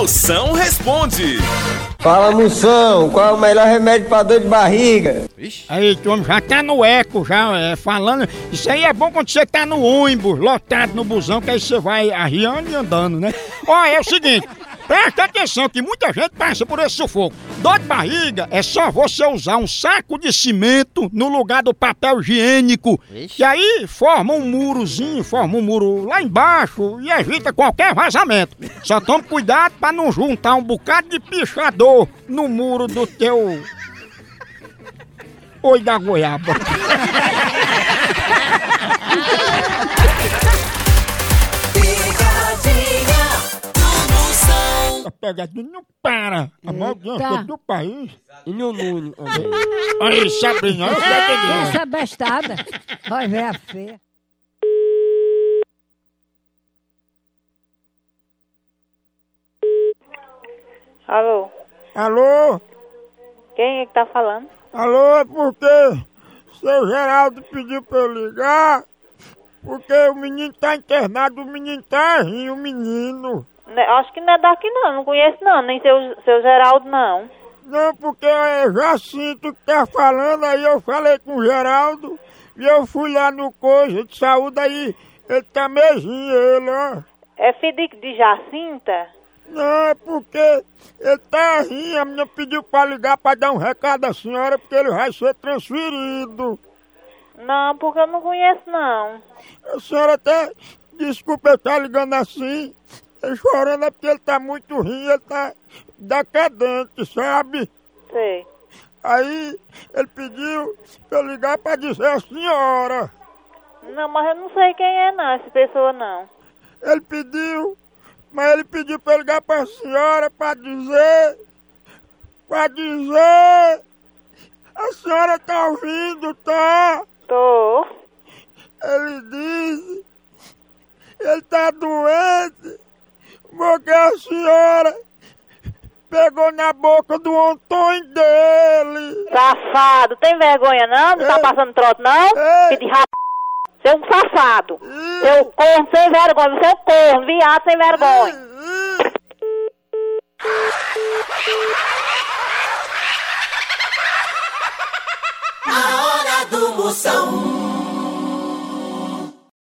Moção responde. Fala Moção, qual é o melhor remédio pra dor de barriga? Aí, tu já tá no eco, já é, falando. Isso aí é bom quando você tá no ônibus, lotado no busão, que aí você vai arriando e andando, né? Ó, é o seguinte. Presta atenção que muita gente passa por esse sufoco. Dor de barriga é só você usar um saco de cimento no lugar do papel higiênico. E aí forma um murozinho, forma um muro lá embaixo e evita qualquer vazamento. Só tome cuidado para não juntar um bocado de pichador no muro do teu. Oi da goiaba. A pegadinha não para. A maior audiência do país. E no Nuno? Aí, Sabrina, entendendo. Essa bestada. Vai ver a feia. Alô, Alô? quem é que tá falando? Alô, é porque seu Geraldo pediu pra eu ligar, porque o menino tá internado, o menino tá rindo, o menino. Ne- Acho que não é daqui não, não conheço não, nem seu, seu Geraldo não. Não, porque é Jacinto que tá falando, aí eu falei com o Geraldo, e eu fui lá no coisa de saúde, aí ele tá mesinho, ele, ó. É filho de, Jacinta? Não, é porque ele tá rindo, a menina pediu pra ligar pra dar um recado à senhora, porque ele vai ser transferido. Não, porque eu não conheço não. A senhora até, desculpa eu estar ligando assim, chorando é porque ele tá muito ruim, ele tá decadente, sabe? Sei. Aí ele pediu pra eu ligar pra dizer a senhora. Não, mas eu não sei quem é não, essa pessoa não. Ele pediu, mas ele pediu pra eu ligar pra senhora pra dizer, pra dizer, a senhora tá ouvindo, tá? Tô. Ele disse, ele tá doente, porque a senhora pegou na boca do Antônio dele. Safado, tem vergonha não? Não tá Ei. passando trote não? Ei. Filho de rap... Você é um safado. Seu corno sem vergonha, você é corno, viado sem vergonha. Ih. A hora do Moção.